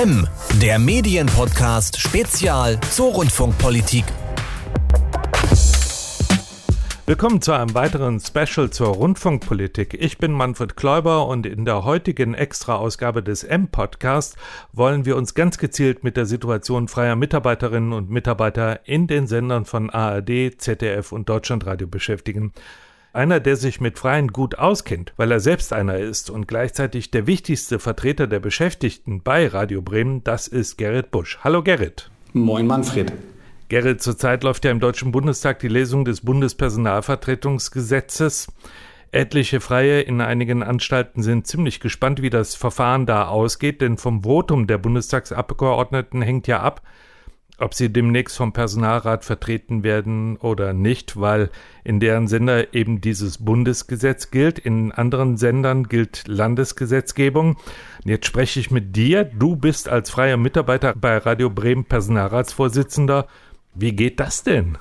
M, der Medienpodcast Spezial zur Rundfunkpolitik. Willkommen zu einem weiteren Special zur Rundfunkpolitik. Ich bin Manfred Kläuber und in der heutigen Extra-Ausgabe des M-Podcast wollen wir uns ganz gezielt mit der Situation freier Mitarbeiterinnen und Mitarbeiter in den Sendern von ARD, ZDF und Deutschlandradio beschäftigen. Einer, der sich mit Freien gut auskennt, weil er selbst einer ist und gleichzeitig der wichtigste Vertreter der Beschäftigten bei Radio Bremen, das ist Gerrit Busch. Hallo Gerrit. Moin Manfred. Gerrit, zurzeit läuft ja im Deutschen Bundestag die Lesung des Bundespersonalvertretungsgesetzes. Etliche Freie in einigen Anstalten sind ziemlich gespannt, wie das Verfahren da ausgeht, denn vom Votum der Bundestagsabgeordneten hängt ja ab, ob sie demnächst vom Personalrat vertreten werden oder nicht, weil in deren Sender eben dieses Bundesgesetz gilt. In anderen Sendern gilt Landesgesetzgebung. Jetzt spreche ich mit dir. Du bist als freier Mitarbeiter bei Radio Bremen Personalratsvorsitzender. Wie geht das denn?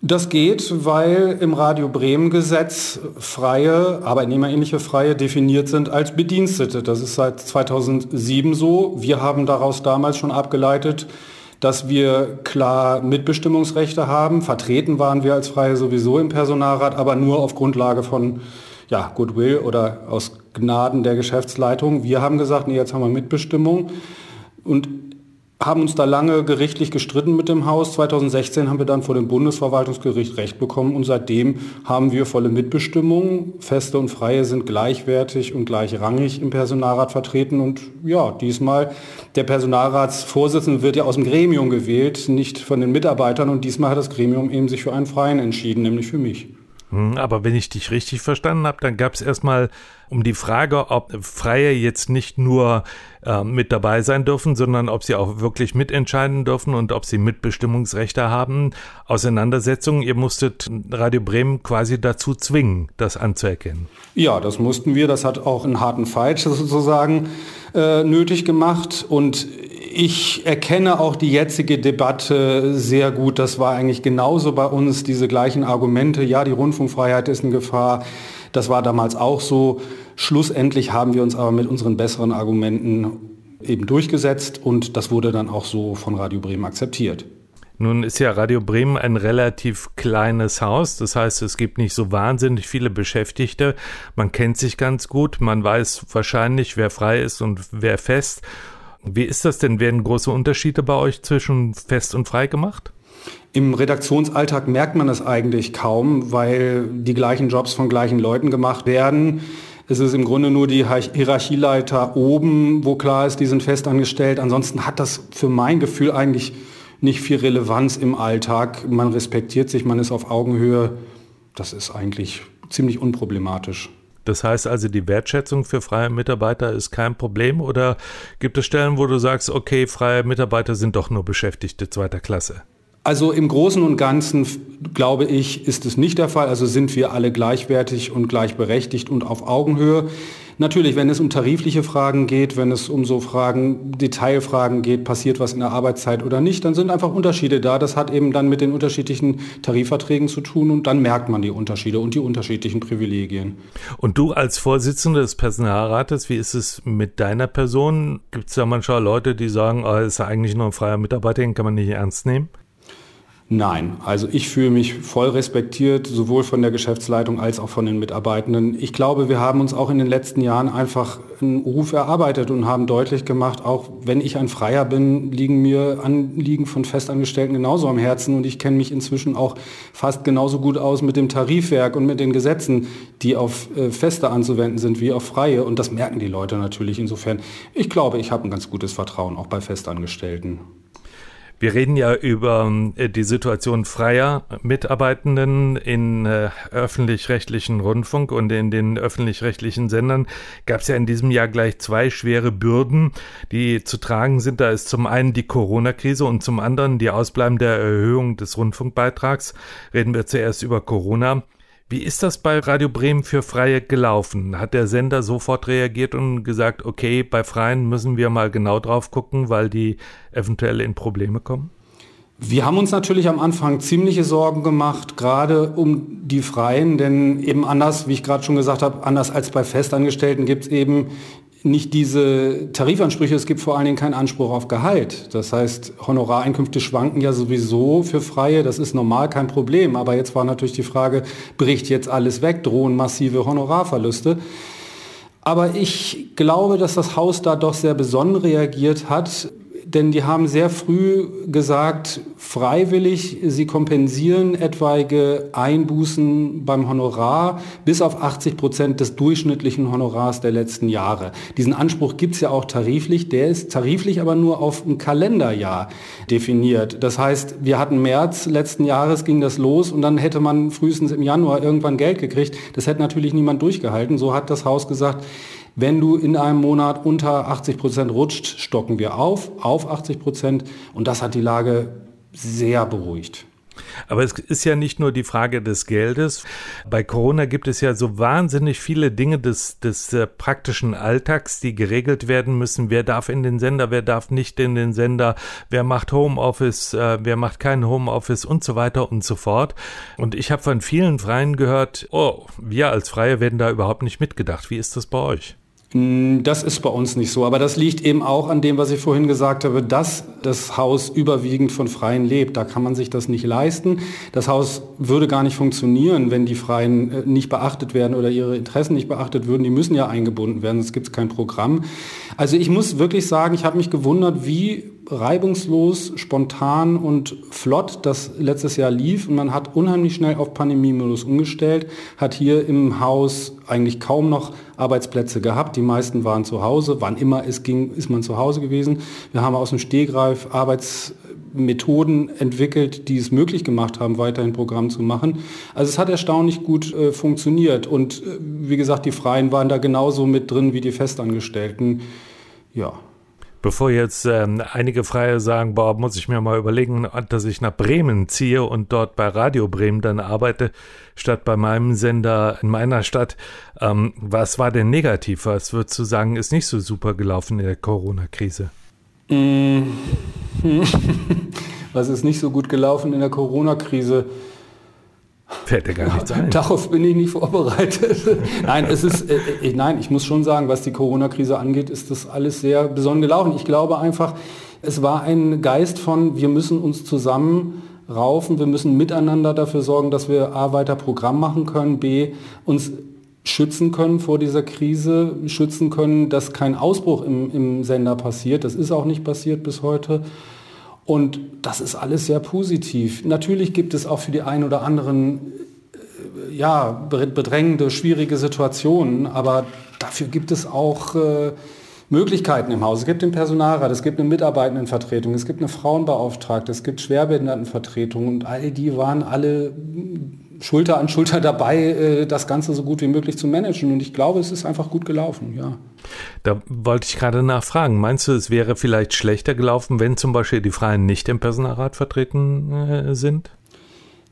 Das geht, weil im Radio Bremen Gesetz freie, arbeitnehmerähnliche Freie definiert sind als Bedienstete. Das ist seit 2007 so. Wir haben daraus damals schon abgeleitet, dass wir klar Mitbestimmungsrechte haben. Vertreten waren wir als Freie sowieso im Personalrat, aber nur auf Grundlage von ja, Goodwill oder aus Gnaden der Geschäftsleitung. Wir haben gesagt, nee, jetzt haben wir Mitbestimmung. Und haben uns da lange gerichtlich gestritten mit dem Haus. 2016 haben wir dann vor dem Bundesverwaltungsgericht Recht bekommen und seitdem haben wir volle Mitbestimmung. Feste und Freie sind gleichwertig und gleichrangig im Personalrat vertreten und ja, diesmal der Personalratsvorsitzende wird ja aus dem Gremium gewählt, nicht von den Mitarbeitern und diesmal hat das Gremium eben sich für einen Freien entschieden, nämlich für mich. Hm, aber wenn ich dich richtig verstanden habe, dann gab es erstmal um die Frage, ob Freie jetzt nicht nur äh, mit dabei sein dürfen, sondern ob sie auch wirklich mitentscheiden dürfen und ob sie Mitbestimmungsrechte haben. Auseinandersetzungen, ihr musstet Radio Bremen quasi dazu zwingen, das anzuerkennen. Ja, das mussten wir. Das hat auch einen harten Fight sozusagen äh, nötig gemacht. Und ich erkenne auch die jetzige Debatte sehr gut. Das war eigentlich genauso bei uns, diese gleichen Argumente. Ja, die Rundfunkfreiheit ist in Gefahr. Das war damals auch so. Schlussendlich haben wir uns aber mit unseren besseren Argumenten eben durchgesetzt und das wurde dann auch so von Radio Bremen akzeptiert. Nun ist ja Radio Bremen ein relativ kleines Haus. Das heißt, es gibt nicht so wahnsinnig viele Beschäftigte. Man kennt sich ganz gut. Man weiß wahrscheinlich, wer frei ist und wer fest. Wie ist das denn? Werden große Unterschiede bei euch zwischen fest und frei gemacht? Im Redaktionsalltag merkt man das eigentlich kaum, weil die gleichen Jobs von gleichen Leuten gemacht werden. Es ist im Grunde nur die Hierarchieleiter oben, wo klar ist, die sind festangestellt. Ansonsten hat das für mein Gefühl eigentlich nicht viel Relevanz im Alltag. Man respektiert sich, man ist auf Augenhöhe. Das ist eigentlich ziemlich unproblematisch. Das heißt also, die Wertschätzung für freie Mitarbeiter ist kein Problem oder gibt es Stellen, wo du sagst, okay, freie Mitarbeiter sind doch nur Beschäftigte zweiter Klasse? Also im Großen und Ganzen, glaube ich, ist es nicht der Fall. Also sind wir alle gleichwertig und gleichberechtigt und auf Augenhöhe. Natürlich, wenn es um tarifliche Fragen geht, wenn es um so Fragen, Detailfragen geht, passiert was in der Arbeitszeit oder nicht, dann sind einfach Unterschiede da. Das hat eben dann mit den unterschiedlichen Tarifverträgen zu tun und dann merkt man die Unterschiede und die unterschiedlichen Privilegien. Und du als Vorsitzender des Personalrates, wie ist es mit deiner Person? Gibt es da manchmal Leute, die sagen, oh, ist ja eigentlich nur ein freier Mitarbeiter, den kann man nicht ernst nehmen? Nein, also ich fühle mich voll respektiert, sowohl von der Geschäftsleitung als auch von den Mitarbeitenden. Ich glaube, wir haben uns auch in den letzten Jahren einfach einen Ruf erarbeitet und haben deutlich gemacht, auch wenn ich ein Freier bin, liegen mir Anliegen von Festangestellten genauso am Herzen und ich kenne mich inzwischen auch fast genauso gut aus mit dem Tarifwerk und mit den Gesetzen, die auf äh, Feste anzuwenden sind wie auf Freie und das merken die Leute natürlich insofern. Ich glaube, ich habe ein ganz gutes Vertrauen auch bei Festangestellten. Wir reden ja über äh, die Situation freier Mitarbeitenden in äh, öffentlich-rechtlichen Rundfunk und in den öffentlich-rechtlichen Sendern gab es ja in diesem Jahr gleich zwei schwere Bürden, die zu tragen sind. Da ist zum einen die Corona-Krise und zum anderen die ausbleibende Erhöhung des Rundfunkbeitrags. Reden wir zuerst über Corona. Wie ist das bei Radio Bremen für Freie gelaufen? Hat der Sender sofort reagiert und gesagt, okay, bei Freien müssen wir mal genau drauf gucken, weil die eventuell in Probleme kommen? Wir haben uns natürlich am Anfang ziemliche Sorgen gemacht, gerade um die Freien, denn eben anders, wie ich gerade schon gesagt habe, anders als bei Festangestellten gibt es eben nicht diese Tarifansprüche, es gibt vor allen Dingen keinen Anspruch auf Gehalt. Das heißt, Honorareinkünfte schwanken ja sowieso für Freie, das ist normal kein Problem. Aber jetzt war natürlich die Frage, bricht jetzt alles weg, drohen massive Honorarverluste. Aber ich glaube, dass das Haus da doch sehr besonnen reagiert hat denn die haben sehr früh gesagt, freiwillig, sie kompensieren etwaige Einbußen beim Honorar bis auf 80 Prozent des durchschnittlichen Honorars der letzten Jahre. Diesen Anspruch gibt es ja auch tariflich, der ist tariflich aber nur auf ein Kalenderjahr definiert. Das heißt, wir hatten März letzten Jahres ging das los und dann hätte man frühestens im Januar irgendwann Geld gekriegt. Das hätte natürlich niemand durchgehalten. So hat das Haus gesagt, wenn du in einem Monat unter 80 Prozent rutscht, stocken wir auf, auf 80 Prozent. Und das hat die Lage sehr beruhigt. Aber es ist ja nicht nur die Frage des Geldes. Bei Corona gibt es ja so wahnsinnig viele Dinge des, des äh, praktischen Alltags, die geregelt werden müssen. Wer darf in den Sender, wer darf nicht in den Sender, wer macht Homeoffice, äh, wer macht kein Homeoffice und so weiter und so fort. Und ich habe von vielen Freien gehört, oh, wir als Freie werden da überhaupt nicht mitgedacht. Wie ist das bei euch? Hm, das ist bei uns nicht so, aber das liegt eben auch an dem, was ich vorhin gesagt habe, dass das Haus überwiegend von Freien lebt. Da kann man sich das nicht leisten. Das Haus würde gar nicht funktionieren, wenn die Freien äh, nicht beachtet werden oder ihre Interessen nicht beachtet würden. Die müssen ja eingebunden werden, sonst gibt es kein Programm. Also ich muss wirklich sagen, ich habe mich gewundert, wie reibungslos, spontan und flott das letztes Jahr lief und man hat unheimlich schnell auf Pandemiemodus umgestellt, hat hier im Haus eigentlich kaum noch Arbeitsplätze gehabt. Die meisten waren zu Hause. Wann immer es ging, ist man zu Hause gewesen. Wir haben aus dem Stehgreif Arbeitsmethoden entwickelt, die es möglich gemacht haben, weiterhin Programm zu machen. Also es hat erstaunlich gut äh, funktioniert und äh, wie gesagt, die Freien waren da genauso mit drin wie die Festangestellten. Ja, Bevor jetzt ähm, einige Freie sagen, boah, muss ich mir mal überlegen, dass ich nach Bremen ziehe und dort bei Radio Bremen dann arbeite, statt bei meinem Sender in meiner Stadt. Ähm, was war denn negativ? Was würdest du sagen, ist nicht so super gelaufen in der Corona-Krise? Was ist nicht so gut gelaufen in der Corona-Krise? Fällt dir gar nichts ein. Darauf bin ich nicht vorbereitet. nein, es ist, äh, äh, nein, ich muss schon sagen, was die Corona-Krise angeht, ist das alles sehr besonnen gelaufen. Ich glaube einfach, es war ein Geist von, wir müssen uns zusammen raufen, wir müssen miteinander dafür sorgen, dass wir A, weiter Programm machen können, B, uns schützen können vor dieser Krise, schützen können, dass kein Ausbruch im, im Sender passiert. Das ist auch nicht passiert bis heute. Und das ist alles sehr positiv. Natürlich gibt es auch für die einen oder anderen äh, ja, bedrängende, schwierige Situationen, aber dafür gibt es auch äh, Möglichkeiten im Haus. Es gibt den Personalrat, es gibt eine Mitarbeitendenvertretung, es gibt eine Frauenbeauftragte, es gibt Schwerbehindertenvertretung und all die waren alle Schulter an Schulter dabei, äh, das Ganze so gut wie möglich zu managen. Und ich glaube, es ist einfach gut gelaufen, ja. Da wollte ich gerade nachfragen. Meinst du, es wäre vielleicht schlechter gelaufen, wenn zum Beispiel die Freien nicht im Personalrat vertreten äh, sind?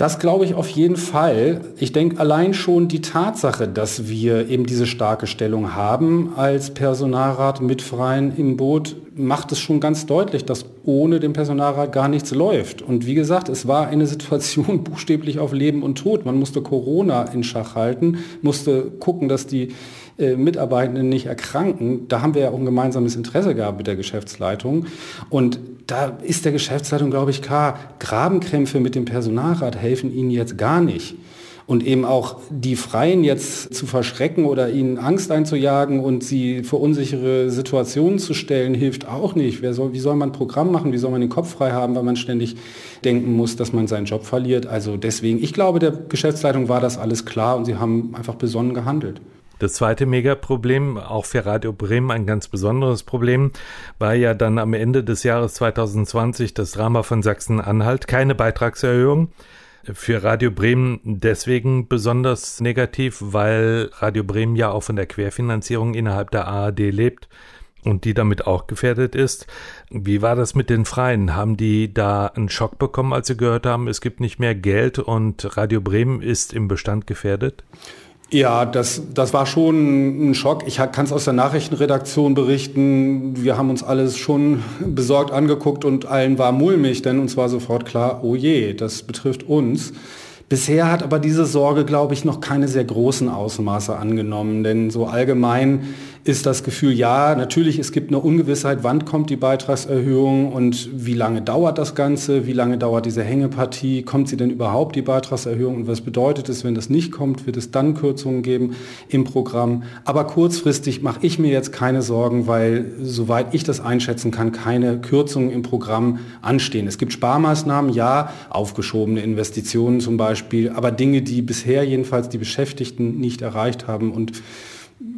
Das glaube ich auf jeden Fall. Ich denke allein schon die Tatsache, dass wir eben diese starke Stellung haben als Personalrat mit Freien im Boot, macht es schon ganz deutlich, dass ohne den Personalrat gar nichts läuft. Und wie gesagt, es war eine Situation buchstäblich auf Leben und Tod. Man musste Corona in Schach halten, musste gucken, dass die äh, Mitarbeitenden nicht erkranken. Da haben wir ja auch ein gemeinsames Interesse gehabt mit der Geschäftsleitung. Und da ist der Geschäftsleitung, glaube ich, klar, Grabenkrämpfe mit dem Personalrat helfen ihnen jetzt gar nicht. Und eben auch die Freien jetzt zu verschrecken oder ihnen Angst einzujagen und sie vor unsichere Situationen zu stellen, hilft auch nicht. Soll, wie soll man ein Programm machen? Wie soll man den Kopf frei haben, weil man ständig denken muss, dass man seinen Job verliert? Also deswegen, ich glaube, der Geschäftsleitung war das alles klar und sie haben einfach besonnen gehandelt. Das zweite Megaproblem, auch für Radio Bremen ein ganz besonderes Problem, war ja dann am Ende des Jahres 2020 das Drama von Sachsen-Anhalt. Keine Beitragserhöhung. Für Radio Bremen deswegen besonders negativ, weil Radio Bremen ja auch von der Querfinanzierung innerhalb der ARD lebt und die damit auch gefährdet ist. Wie war das mit den Freien? Haben die da einen Schock bekommen, als sie gehört haben, es gibt nicht mehr Geld und Radio Bremen ist im Bestand gefährdet? Ja, das, das war schon ein Schock. Ich kann es aus der Nachrichtenredaktion berichten. Wir haben uns alles schon besorgt angeguckt und allen war mulmig, denn uns war sofort klar, oh je, das betrifft uns. Bisher hat aber diese Sorge, glaube ich, noch keine sehr großen Ausmaße angenommen, denn so allgemein ist das Gefühl, ja, natürlich, es gibt eine Ungewissheit, wann kommt die Beitragserhöhung und wie lange dauert das Ganze, wie lange dauert diese Hängepartie, kommt sie denn überhaupt, die Beitragserhöhung und was bedeutet es, wenn das nicht kommt, wird es dann Kürzungen geben im Programm. Aber kurzfristig mache ich mir jetzt keine Sorgen, weil, soweit ich das einschätzen kann, keine Kürzungen im Programm anstehen. Es gibt Sparmaßnahmen, ja, aufgeschobene Investitionen zum Beispiel, aber Dinge, die bisher jedenfalls die Beschäftigten nicht erreicht haben und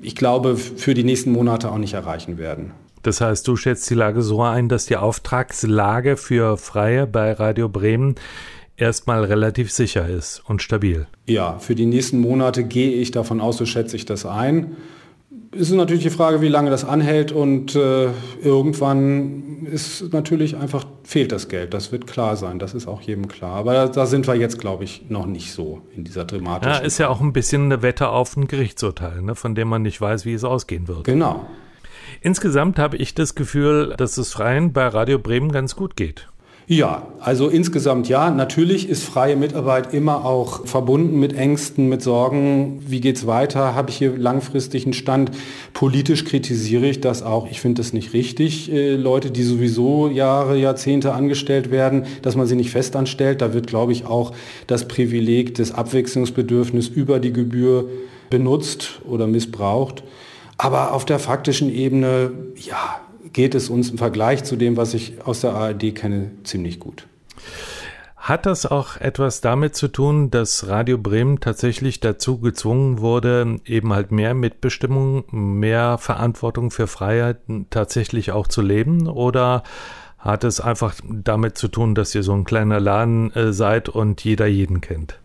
ich glaube, für die nächsten Monate auch nicht erreichen werden. Das heißt, du schätzt die Lage so ein, dass die Auftragslage für Freie bei Radio Bremen erstmal relativ sicher ist und stabil. Ja, für die nächsten Monate gehe ich davon aus, so schätze ich das ein ist natürlich die Frage, wie lange das anhält und äh, irgendwann ist natürlich einfach, fehlt das Geld. Das wird klar sein, das ist auch jedem klar. Aber da, da sind wir jetzt, glaube ich, noch nicht so in dieser dramatischen. Ja, ist ja auch ein bisschen eine Wette auf ein Gerichtsurteil, ne, von dem man nicht weiß, wie es ausgehen wird. Genau. Insgesamt habe ich das Gefühl, dass es Freien bei Radio Bremen ganz gut geht. Ja, also insgesamt ja. Natürlich ist freie Mitarbeit immer auch verbunden mit Ängsten, mit Sorgen. Wie geht's weiter? Habe ich hier langfristig einen Stand? Politisch kritisiere ich das auch. Ich finde das nicht richtig. Äh, Leute, die sowieso Jahre, Jahrzehnte angestellt werden, dass man sie nicht festanstellt. Da wird, glaube ich, auch das Privileg des Abwechslungsbedürfnisses über die Gebühr benutzt oder missbraucht. Aber auf der faktischen Ebene, ja, geht es uns im Vergleich zu dem, was ich aus der ARD kenne, ziemlich gut. Hat das auch etwas damit zu tun, dass Radio Bremen tatsächlich dazu gezwungen wurde, eben halt mehr Mitbestimmung, mehr Verantwortung für Freiheit tatsächlich auch zu leben? Oder hat es einfach damit zu tun, dass ihr so ein kleiner Laden äh, seid und jeder jeden kennt?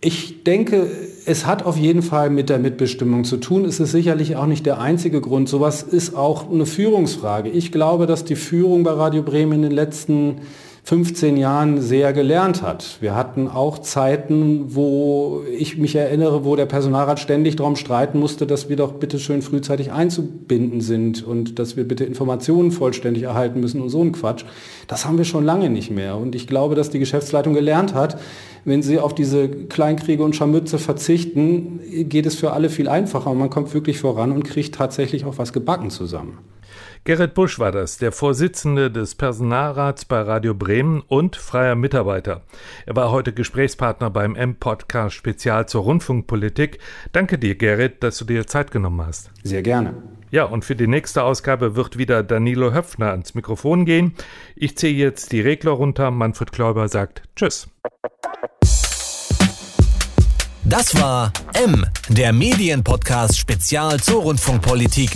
Ich denke, es hat auf jeden Fall mit der Mitbestimmung zu tun. Es ist sicherlich auch nicht der einzige Grund. Sowas ist auch eine Führungsfrage. Ich glaube, dass die Führung bei Radio Bremen in den letzten 15 Jahren sehr gelernt hat. Wir hatten auch Zeiten, wo ich mich erinnere, wo der Personalrat ständig darum streiten musste, dass wir doch bitte schön frühzeitig einzubinden sind und dass wir bitte Informationen vollständig erhalten müssen und so ein Quatsch. Das haben wir schon lange nicht mehr. Und ich glaube, dass die Geschäftsleitung gelernt hat, wenn sie auf diese Kleinkriege und Scharmütze verzichten, geht es für alle viel einfacher und man kommt wirklich voran und kriegt tatsächlich auch was gebacken zusammen. Gerrit Busch war das, der Vorsitzende des Personalrats bei Radio Bremen und freier Mitarbeiter. Er war heute Gesprächspartner beim M-Podcast Spezial zur Rundfunkpolitik. Danke dir, Gerrit, dass du dir Zeit genommen hast. Sehr gerne. Ja, und für die nächste Ausgabe wird wieder Danilo Höpfner ans Mikrofon gehen. Ich ziehe jetzt die Regler runter. Manfred Kläuber sagt Tschüss. Das war M, der Medienpodcast Spezial zur Rundfunkpolitik.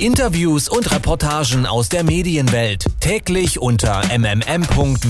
Interviews und Reportagen aus der Medienwelt täglich unter mmm.verdi.de.